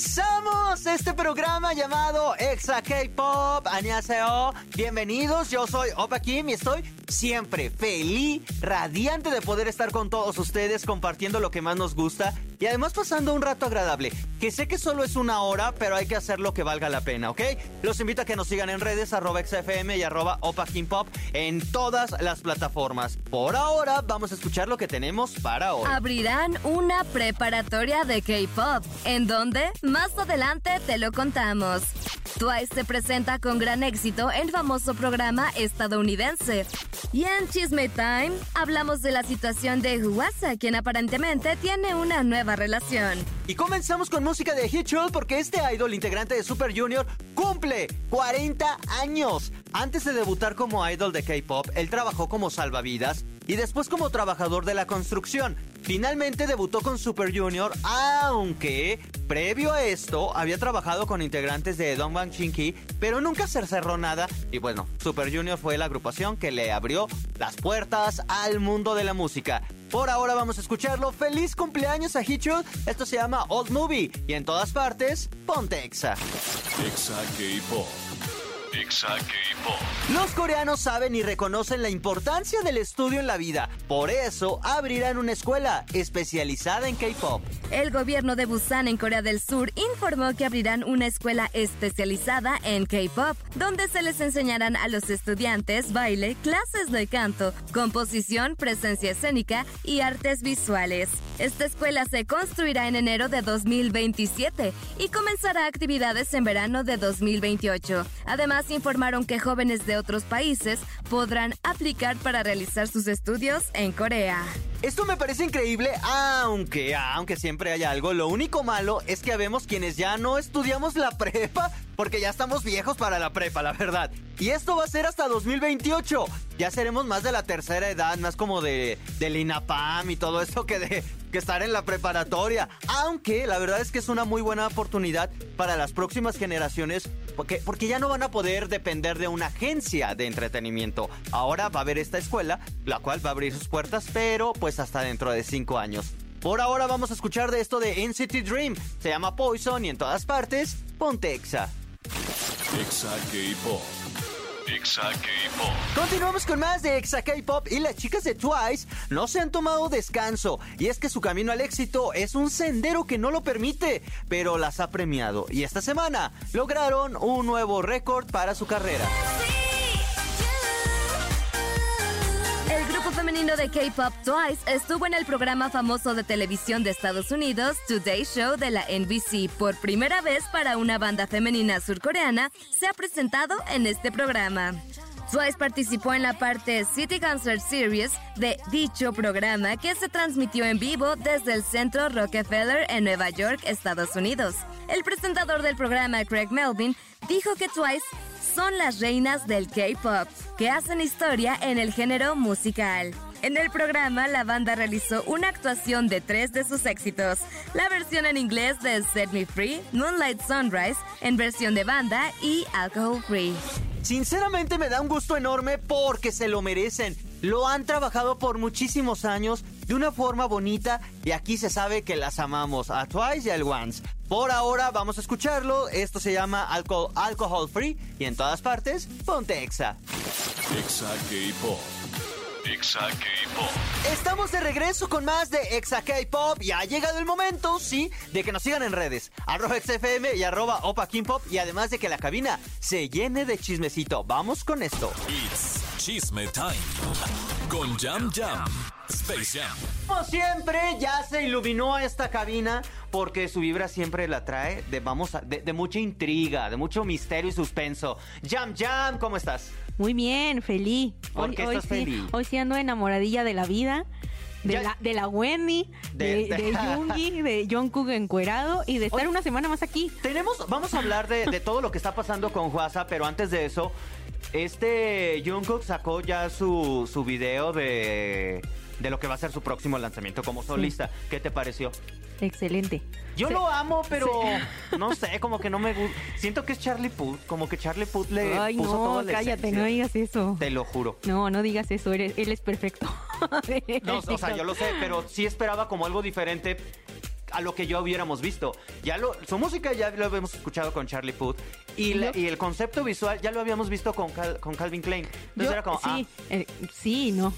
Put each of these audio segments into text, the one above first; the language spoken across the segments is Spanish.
Comenzamos este programa llamado Exa K-Pop. Annyeonghaseyo. Bienvenidos, yo soy Opa Kim y estoy siempre feliz, radiante de poder estar con todos ustedes compartiendo lo que más nos gusta y además pasando un rato agradable. Que sé que solo es una hora, pero hay que hacer lo que valga la pena, ¿ok? Los invito a que nos sigan en redes arroba XFM y arroba Opa Kim Pop en todas las plataformas. Por ahora, vamos a escuchar lo que tenemos para hoy. Abrirán una preparatoria de K-Pop. ¿En dónde? Más adelante te lo contamos. Twice se presenta con gran éxito el famoso programa estadounidense. Y en Chisme Time hablamos de la situación de Huasa, quien aparentemente tiene una nueva relación. Y comenzamos con música de Hitchell porque este idol integrante de Super Junior cumple 40 años. Antes de debutar como idol de K-pop, él trabajó como salvavidas y después como trabajador de la construcción. Finalmente debutó con Super Junior, aunque previo a esto había trabajado con integrantes de Dongbang Chinky, pero nunca se cerró nada. Y bueno, Super Junior fue la agrupación que le abrió las puertas al mundo de la música. Por ahora vamos a escucharlo. ¡Feliz cumpleaños a Hichul! Esto se llama Old Movie y en todas partes, ponte Exa. Exa K-Pop. Los coreanos saben y reconocen la importancia del estudio en la vida. Por eso abrirán una escuela especializada en K-pop. El gobierno de Busan en Corea del Sur informó que abrirán una escuela especializada en K-pop, donde se les enseñarán a los estudiantes baile, clases de canto, composición, presencia escénica y artes visuales. Esta escuela se construirá en enero de 2027 y comenzará actividades en verano de 2028. Además, informaron que jóvenes de otros países podrán aplicar para realizar sus estudios en Corea. Esto me parece increíble, aunque, aunque siempre hay algo. Lo único malo es que vemos quienes ya no estudiamos la prepa, porque ya estamos viejos para la prepa, la verdad. Y esto va a ser hasta 2028. Ya seremos más de la tercera edad, más como de del INAPAM y todo eso que de que estar en la preparatoria. Aunque la verdad es que es una muy buena oportunidad para las próximas generaciones porque, porque ya no van a poder depender de una agencia de entretenimiento. Ahora va a haber esta escuela, la cual va a abrir sus puertas, pero pues hasta dentro de cinco años. Por ahora vamos a escuchar de esto de NCT Dream. Se llama Poison y en todas partes, ponte Exa. Exa K-Pop. Exa K-Pop. Continuamos con más de Exa K-Pop y las chicas de Twice no se han tomado descanso y es que su camino al éxito es un sendero que no lo permite, pero las ha premiado y esta semana lograron un nuevo récord para su carrera. Femenino de K-pop Twice estuvo en el programa famoso de televisión de Estados Unidos, Today Show de la NBC. Por primera vez para una banda femenina surcoreana, se ha presentado en este programa. Twice participó en la parte City Concert Series de dicho programa que se transmitió en vivo desde el centro Rockefeller en Nueva York, Estados Unidos. El presentador del programa, Craig Melvin, dijo que Twice son las reinas del K-pop, que hacen historia en el género musical. En el programa, la banda realizó una actuación de tres de sus éxitos. La versión en inglés de Set Me Free, Moonlight Sunrise, en versión de banda y Alcohol Free. Sinceramente me da un gusto enorme porque se lo merecen. Lo han trabajado por muchísimos años de una forma bonita y aquí se sabe que las amamos a Twice y al Once. Por ahora vamos a escucharlo. Esto se llama Alcohol, Alcohol Free y en todas partes, ponte Exa. Exa K-Pop. Exa K-Pop. Estamos de regreso con más de Exa K-Pop y ha llegado el momento, sí, de que nos sigan en redes. Arroba XFM y arroba Opa Kim Pop y además de que la cabina se llene de chismecito. Vamos con esto. It's Chisme Time. Con Jam Jam. Space Jam. Como siempre, ya se iluminó esta cabina porque su vibra siempre la trae de, vamos a- de, de mucha intriga, de mucho misterio y suspenso. Jam Jam, ¿cómo estás? Muy bien, feliz. ¿Por qué estás sí, feliz? Hoy sí ando enamoradilla de la vida. De, Ya- la, de la Wendy, De- de, de- de Yoongi, de Jungkook encuerado y de estar Oye. una semana más aquí. Tenemos, vamos a hablar de, de todo lo que está pasando con Huasa, pero antes de eso, Este Jungkook sacó ya su, su video de, de lo que va a ser su próximo lanzamiento como solista. ¿Qué te pareció? Excelente. Yo Sí. lo amo, pero no sé, como que no me gusta. Siento que es Charlie Puth, como que Charlie Puth le Ay, puso no, toda la cállate, esencia. no digas eso. Te lo juro. No, no digas eso, eres, él es perfecto. No, o sea, yo lo sé, pero sí esperaba como algo diferente a lo que yo hubiéramos visto. Ya lo, su música ya lo habíamos escuchado con Charlie Puth y, la- Yo- y el concepto visual ya lo habíamos visto con, Cal- con Calvin Klein. Entonces Yo- era como, sí, eh, sí, no.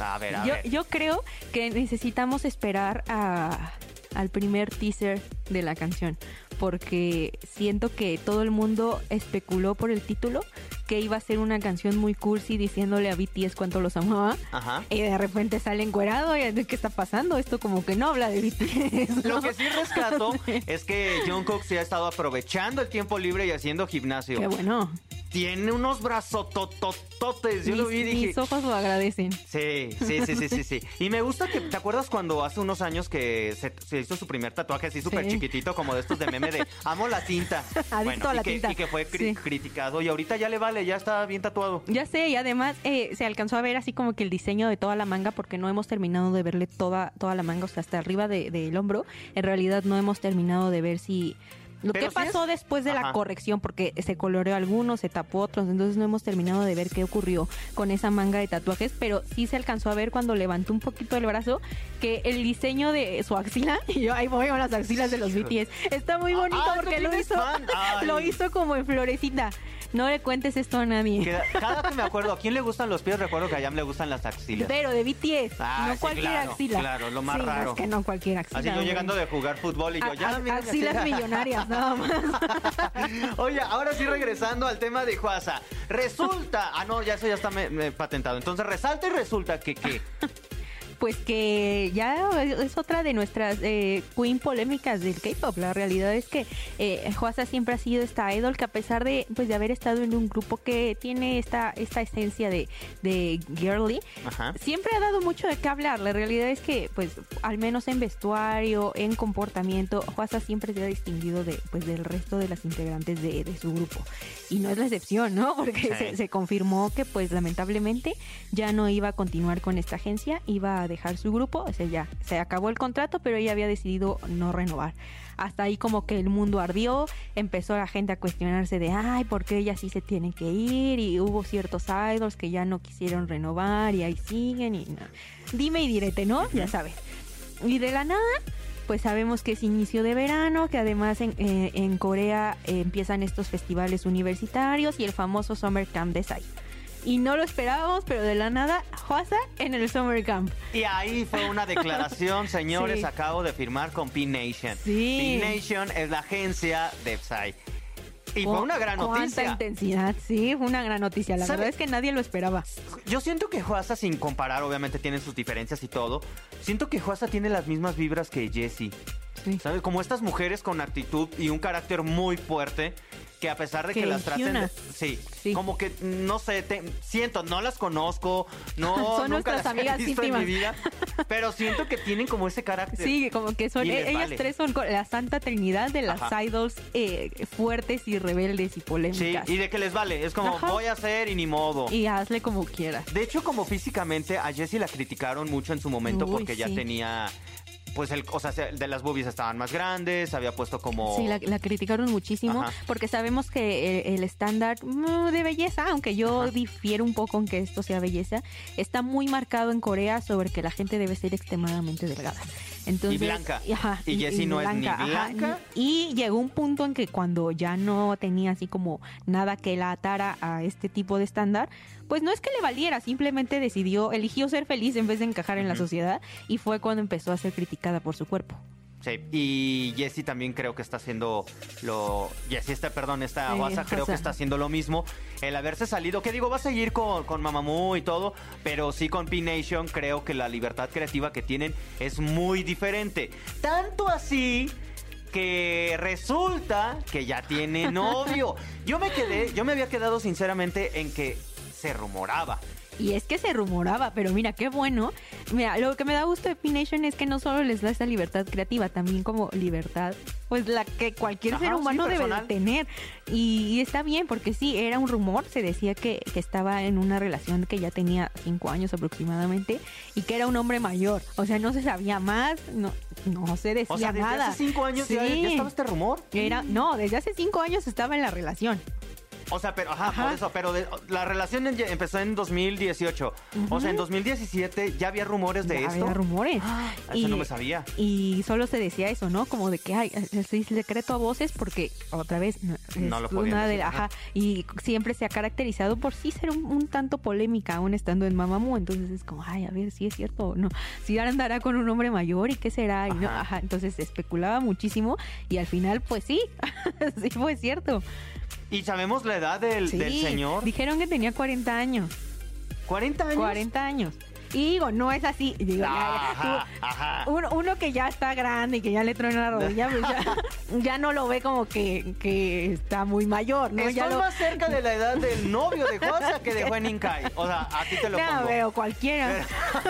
ah, a ver, a Yo, ver. yo creo que necesitamos esperar a, al primer teaser de la canción, porque siento que todo el mundo especuló por el título que iba a ser una canción muy cursi diciéndole a BTS cuánto los amaba. Ajá. Y de repente sale encuerado y ¿qué está pasando? Esto como que no habla de BTS. Lo que sí rescato es que Jungkook se ha estado aprovechando el tiempo libre y haciendo gimnasio. Qué bueno. Tiene unos brazos totototes. Yo mis, lo vi y dije, mis ojos lo agradecen. Sí, sí, sí, sí, sí, sí. Y me gusta que, ¿te acuerdas cuando hace unos años que se, se hizo su primer tatuaje así súper Sí. chiquitito, como de estos de meme de amo la tinta? Adicto a y la que, tinta. Y que fue cri- Sí. criticado y ahorita ya le vale, ya está bien tatuado. Ya sé, y además eh, se alcanzó a ver así como que el diseño de toda la manga, porque no hemos terminado de verle toda, toda la manga, o sea, hasta arriba de- del hombro. En realidad no hemos terminado de ver si... Lo Pero que pasó es- después de la corrección, porque se coloreó algunos, se tapó otros, entonces no hemos terminado de ver qué ocurrió con esa manga de tatuajes, pero sí se alcanzó a ver cuando levantó un poquito el brazo que el diseño de su axila, y yo ahí voy con las axilas de los BTS, está muy bonito Ah, ¿tú porque lo hizo, lo hizo como en florecita. No le cuentes esto a nadie. Cada que me acuerdo, ¿a quién le gustan los pies? Recuerdo que a Yam le gustan las axilas. Pero de BTS, Ah, no sí, cualquier claro, axila. claro, lo más Sí, no, raro. Es que no cualquier axila. Así yo llegando de jugar fútbol y yo, A- ya, a- axilas millonarias, nada más. Oye, ahora sí regresando al tema de Juasa. Resulta, ah no, ya eso ya está patentado. Entonces resalta y resulta que qué. Pues que ya es otra de nuestras eh, queen polémicas del K-pop. La realidad es que eh, siempre ha sido esta idol que a pesar de pues de haber estado en un grupo que tiene esta esta esencia de, de girly, Ajá. siempre ha dado mucho de qué hablar. La realidad es que, pues, al menos en vestuario, en comportamiento, Juasa siempre se ha distinguido de, pues, del resto de las integrantes de, de su grupo. Y no es la excepción, ¿no? Porque Sí. se, se confirmó que, pues, lamentablemente ya no iba a continuar con esta agencia, iba a dejar su grupo, o sea, ya se acabó el contrato, pero ella había decidido no renovar. Hasta ahí como que el mundo ardió, empezó la gente a cuestionarse de, ay, ¿por qué ella sí se tiene que ir? Y hubo ciertos idols que ya no quisieron renovar y ahí siguen y no. Dime y direte, ¿no? Ya sabes. Y de la nada, pues sabemos que es inicio de verano, que además en, eh, en Corea eh, empiezan estos festivales universitarios y el famoso Summer Camp de Psy. Y no lo esperábamos, pero de la nada, Hwasa en el Summer Camp. Y ahí fue una declaración, señores, Sí. acabo de firmar con P-Nation. Sí. P-Nation es la agencia de Psy. Y fue Cu- una gran ¿Cuánta noticia. intensidad? Sí, fue una gran noticia. La ¿Sabe? verdad es que nadie lo esperaba. Yo siento que Juasa, sin comparar, obviamente tienen sus diferencias y todo. Siento que Juasa tiene las mismas vibras que Jessie. Sí. ¿Sabes? Como estas mujeres con actitud y un carácter muy fuerte. Que a pesar de que, Que las traten. de- sí, Sí. Como que, no sé, te- siento, no las conozco. No, Son nunca nuestras las he amigas visto en íntimas. mi vida. Pero siento que tienen como ese carácter. Sí, como que son, ellas vale. tres son la santa trinidad de las Ajá. idols eh, fuertes y rebeldes y Sí, polémicas. y de que les vale. Es como, Ajá. voy a hacer y ni modo. Y hazle como quieras. De hecho, como físicamente, a Jessie la criticaron mucho en su momento Uy, porque ya sí. tenía. Pues el, o sea, se- de las boobies estaban más grandes, había puesto como. Sí, la, la criticaron muchísimo Ajá. porque sabemos que el, el estándar mm, de belleza, aunque yo Ajá. difiero un poco en que esto sea belleza, está muy marcado en Corea sobre que la gente debe ser extremadamente delgada. Entonces, Y blanca. ajá, Y Jessie no es ni ajá. blanca. Y llegó un punto en que cuando ya no tenía así como nada que la atara a este tipo de estándar, pues no es que le valiera, simplemente decidió, eligió ser feliz en vez de encajar en la sociedad y fue cuando empezó a ser criticada por su cuerpo. Sí, y Jessie también creo que está haciendo lo. Jessie, esta, perdón, esta Sí, Guasa creo que está haciendo lo mismo. El haberse salido, que digo, va a seguir con, con Mamamoo y todo, pero sí con P-Nation creo que la libertad creativa que tienen es muy diferente. Tanto así que resulta que ya tiene novio. Yo me quedé, yo me había quedado sinceramente en que se rumoraba. Y es que se rumoraba, pero mira, qué bueno. Mira, lo que me da gusto de P-Nation es que no solo les da esa libertad creativa, también como libertad pues la que cualquier Ajá, ser sí, humano debe de tener. Y, y está bien, porque sí, era un rumor, se decía que, que estaba en una relación que ya tenía cinco años aproximadamente y que era un hombre mayor. O sea, no se sabía más, no, no se decía O sea, desde nada. hace cinco años ya, Sí. ya estaba este rumor. Era, no, desde hace cinco años estaba en la relación. O sea, pero, ajá, Ajá. por eso, pero de- la relación en- empezó en 2018. O sea, en 2017 ya había rumores de Ya esto. Había rumores. Ah, Eso no me sabía. Y solo se decía eso, ¿no? Como de que hay secreto a voces porque otra vez no, No lo una de decir, ajá. ajá, y siempre se ha caracterizado por sí ser un, un tanto polémica aún estando en Mamamoo, entonces es como, ay, a ver si es cierto o no. Si ahora andará con un hombre mayor y qué será y no, Ajá. ajá, entonces especulaba muchísimo y al final pues sí, sí fue cierto. Y sabemos la edad del, Sí, del señor. Dijeron que tenía 40 años. 40 años. 40 años. Y digo, no es así. Digo, ya, ya, Ajá, uno, uno que ya está grande y que ya le truena la rodilla, pues ya, ya no lo ve como que, que está muy mayor, ¿no? Estoy ya lo, más cerca de la edad del novio de Juanza que de Juan Incai. O sea, a ti te lo No, pongo. veo cualquiera.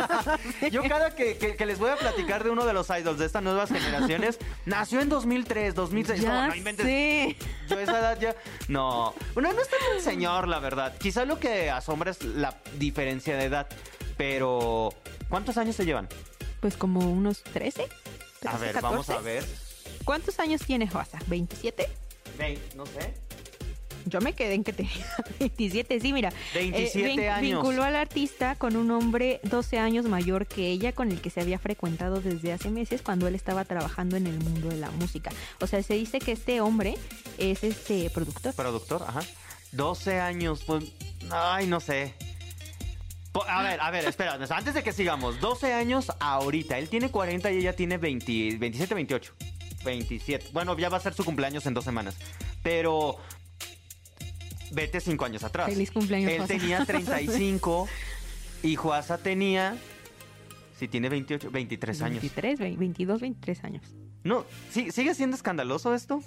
Yo cada que, que- que les voy a platicar de uno de los idols de estas nuevas generaciones, nació en 2003, 2006. No, ya no inventes. sé. Yo a esa edad ya... No. Bueno, no está tan señor, la verdad. Quizá lo que asombra es la diferencia de edad. Pero... ¿Cuántos años se llevan? Pues como unos 13. A 13, ver, vamos 14. a ver. ¿Cuántos años tiene Joasa? ¿27? Ve, no sé. Yo me quedé en que tenía 27, sí, mira. 27 vin- años. Vinculó al artista con un hombre 12 años mayor que ella, con el que se había frecuentado desde hace meses cuando él estaba trabajando en el mundo de la música. O sea, se dice que este hombre es este productor. Productor, ajá. 12 años, pues... Ay, no sé. A ver, a ver, espera, antes de que sigamos, 12 años ahorita, él tiene 40 y ella tiene 20, 27, 28, 27. Bueno, ya va a ser su cumpleaños en dos semanas, pero vete 5 años atrás. Feliz cumpleaños, Él Juasa. tenía 35 y Juasa tenía, si tiene 28, 23 años. 23, ve- 22, 23 años. No, ¿sí- ¿sigue siendo escandaloso esto?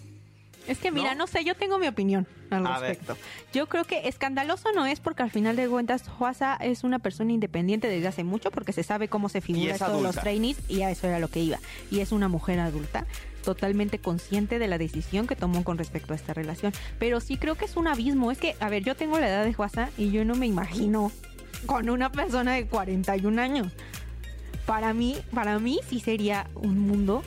Es que mira, ¿No? no, sé, yo tengo mi opinión al A ver. respecto. Yo creo que escandaloso no es porque al final de cuentas Juasa es una persona independiente desde hace mucho porque se sabe cómo se figura de los trainees y a eso era lo que iba. Y es una mujer adulta totalmente consciente de la decisión que tomó con respecto a esta relación. Pero sí creo que es un abismo. Es que, a ver, yo tengo la edad de Juasa y yo no me imagino con una persona de 41 años. Para mí, para mí sí sería un mundo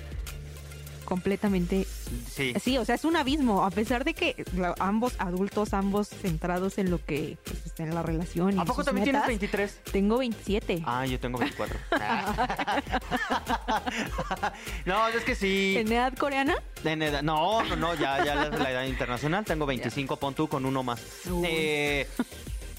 completamente Sí. Sí, o sea, es un abismo, a pesar de que ambos adultos, ambos centrados en lo que pues, en la relación. y ¿A poco también tienes metas. 23? Tengo 27. Ah, yo tengo 24. no, es que sí. ¿En edad coreana? En edad- no, no, no, ya, ya la, la edad internacional. Tengo 25, pon tú con uno más. Eh,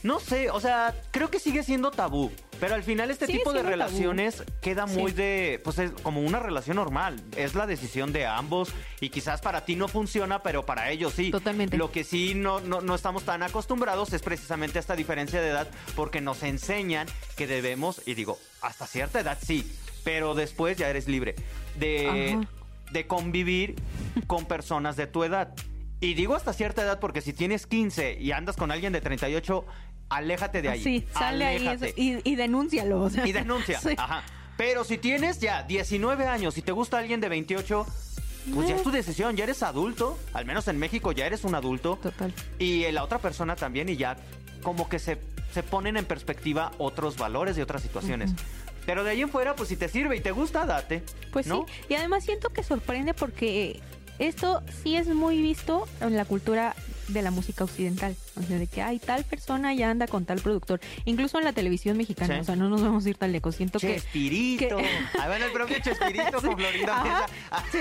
no sé, o sea, creo que sigue siendo tabú. Pero al final este Sigue tipo de tabú. relaciones queda muy Sí. de, pues es como una relación normal. Es la decisión de ambos y quizás para ti no funciona, pero para ellos sí. Totalmente. Lo que sí no, no, no estamos tan acostumbrados es precisamente esta diferencia de edad porque nos enseñan que debemos, y digo, hasta cierta edad sí, pero después ya eres libre de, Ajá. de convivir con personas de tu edad. Y digo hasta cierta edad porque si tienes 15 y andas con alguien de 38, aléjate de ahí. Sí, sale ahí Aléjate. eso, y, y denúncialo. o sea. Y denuncia. Sí. Ajá. Pero si tienes ya 19 años y te gusta alguien de 28, pues ya es tu decisión, ya eres adulto. Al menos en México ya eres un adulto. Total. Y la otra persona también, y ya como que se, se ponen en perspectiva otros valores y otras situaciones. Pero de ahí en fuera, pues si te sirve y te gusta, date. Pues ¿no? sí, y además siento que sorprende porque esto sí es muy visto en la cultura de la música occidental. O sea, de que hay tal persona ya anda con tal productor. Incluso en la televisión mexicana. Sí. O sea, no nos vamos a ir tan lejos. Siento que Chespirito. Ahí va el propio Chespirito con Florinda sí,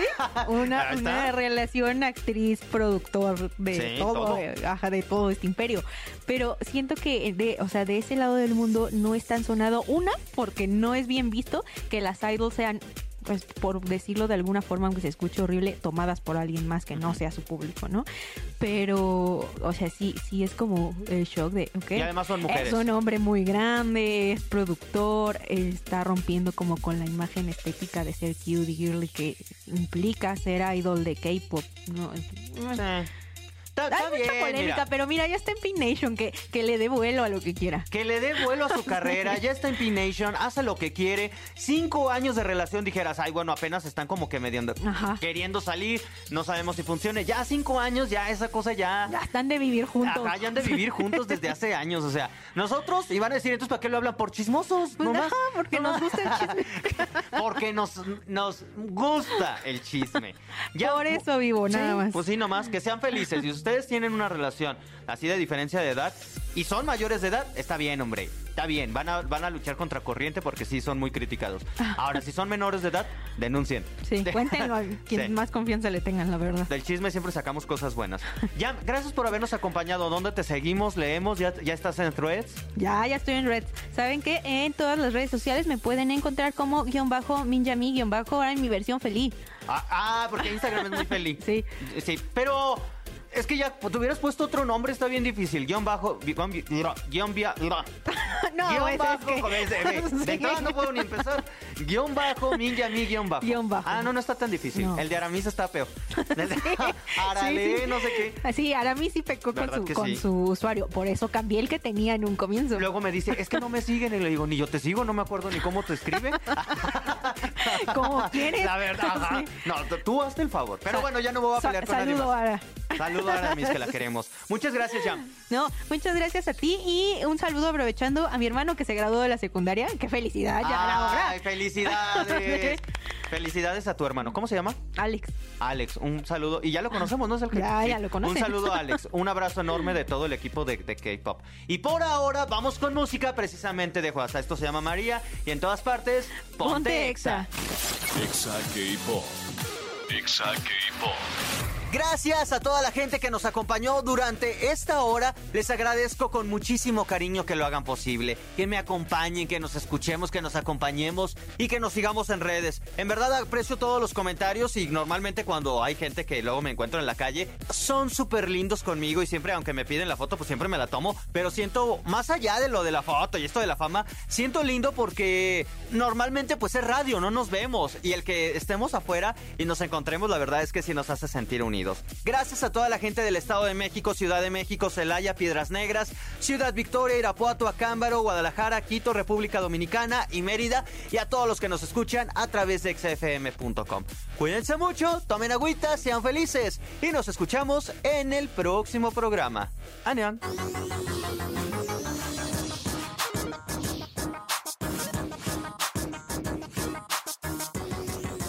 una, relación actriz-productor de Sí, todo, todo. eh, ajá, de todo este imperio. Pero siento que de, o sea, de ese lado del mundo no es tan sonado. Una, porque no es bien visto que las idols sean pues por decirlo de alguna forma, aunque se escuche horrible, tomadas por alguien más que no sea su público, ¿no? Pero, o sea, sí, sí es como el shock de, ok. Y además son mujeres. Es un hombre muy grande, es productor, está rompiendo como con la imagen estética de ser cute y girly que implica ser idol de K-pop. ¿no? Sí. Está, está Hay mucha bien, polémica, mira. pero mira, ya está en Pin Nation, que, que le dé vuelo a lo que quiera. Que le dé vuelo a su carrera, ya está en P-Nation, hace lo que quiere. Cinco años de relación, dijeras, ay, bueno, apenas están como que medio queriendo salir, no sabemos si funcione. Ya cinco años, ya esa cosa ya. Ya están de vivir juntos. Ajá, ya han de vivir juntos desde hace años, o sea, nosotros iban a decir, entonces, ¿para qué lo hablan? Por chismosos, Pues, nomás. ajá, porque nos gusta el chisme. porque nos, nos gusta el chisme. Por eso vivo, nada Sí, más. Pues sí, nomás, que sean felices. Ustedes tienen una relación así de diferencia de edad y son mayores de edad, está bien, hombre. Está bien, van a, van a luchar contra corriente porque sí son muy criticados. Ahora, si son menores de edad, denuncien. Sí, cuéntenlo a quien Sí. más confianza le tengan, la verdad. Del chisme siempre sacamos cosas buenas. Ya, gracias por habernos acompañado. ¿Dónde te seguimos? ¿Leemos? ¿Ya, ya estás en threads? Ya, ya estoy en Red. ¿Saben que En todas las redes sociales me pueden encontrar como guion bajo minjami guion bajo ahora en mi versión feliz. Ah, ah, porque Instagram es muy feliz. Sí. Sí, pero es que ya te hubieras puesto otro nombre, está bien difícil. Guión bajo, guion, guion, via- No, guion pues, es bajo, que- de, Sí. entrada no puedo ni empezar. Guión bajo, Minjami, guion bajo. Guión bajo. Ah, no, no está tan difícil. No. El de Aramis está peor. De Arale, Sí, sí. no sé qué. Así, Aramis sí pecó con, ¿Verdad su, con sí? su usuario. Por eso cambié el que tenía en un comienzo. Luego me dice, es que no me siguen. Y le digo, ni yo te sigo, no me acuerdo ni cómo te escribe. Como quieres. La verdad, ajá. Sí. No, tú- hazte el favor. Pero Sa- bueno, ya no me voy a sa- pelear con nadie Saludo, más. Ara. Saludo a Aramis, que la queremos. Muchas gracias, Jam. No, muchas gracias a ti y un saludo aprovechando a mi hermano que se graduó de la secundaria. ¡Qué felicidad! Ya era hora. Ay, felicidades. felicidades a tu hermano. ¿Cómo se llama? Alex. Alex, un saludo. Y ya lo conocemos, ¿no es el que? Ya, ya lo conocen. Un saludo, Alex. Un abrazo enorme de todo el equipo de, de K-pop. Y por ahora vamos con música precisamente de Juasa. Esto se llama María y en todas partes, ponte, Ponte exa. Exa. Exa K-Pop. Exa K-Pop. Gracias a toda la gente que nos acompañó durante esta hora. Les agradezco con muchísimo cariño que lo hagan posible. Que me acompañen, que nos escuchemos, que nos acompañemos y que nos sigamos en redes. En verdad aprecio todos los comentarios y normalmente cuando hay gente que luego me encuentro en la calle, son súper lindos conmigo y siempre, aunque me piden la foto, pues siempre me la tomo. Pero siento, más allá de lo de la foto y esto de la fama, siento lindo porque normalmente pues es radio, no nos vemos. Y el que estemos afuera y nos encontremos, la verdad es que sí nos hace sentir Gracias a toda la gente del Estado de México, Ciudad de México, Celaya, Piedras Negras, Ciudad Victoria, Irapuato, Acámbaro, Guadalajara, Quito, República Dominicana y Mérida. Y a todos los que nos escuchan a través de xfm.com. Cuídense mucho, tomen agüita, sean felices y nos escuchamos en el próximo programa. Aneon.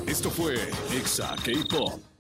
Esto fue Exa K-Pop.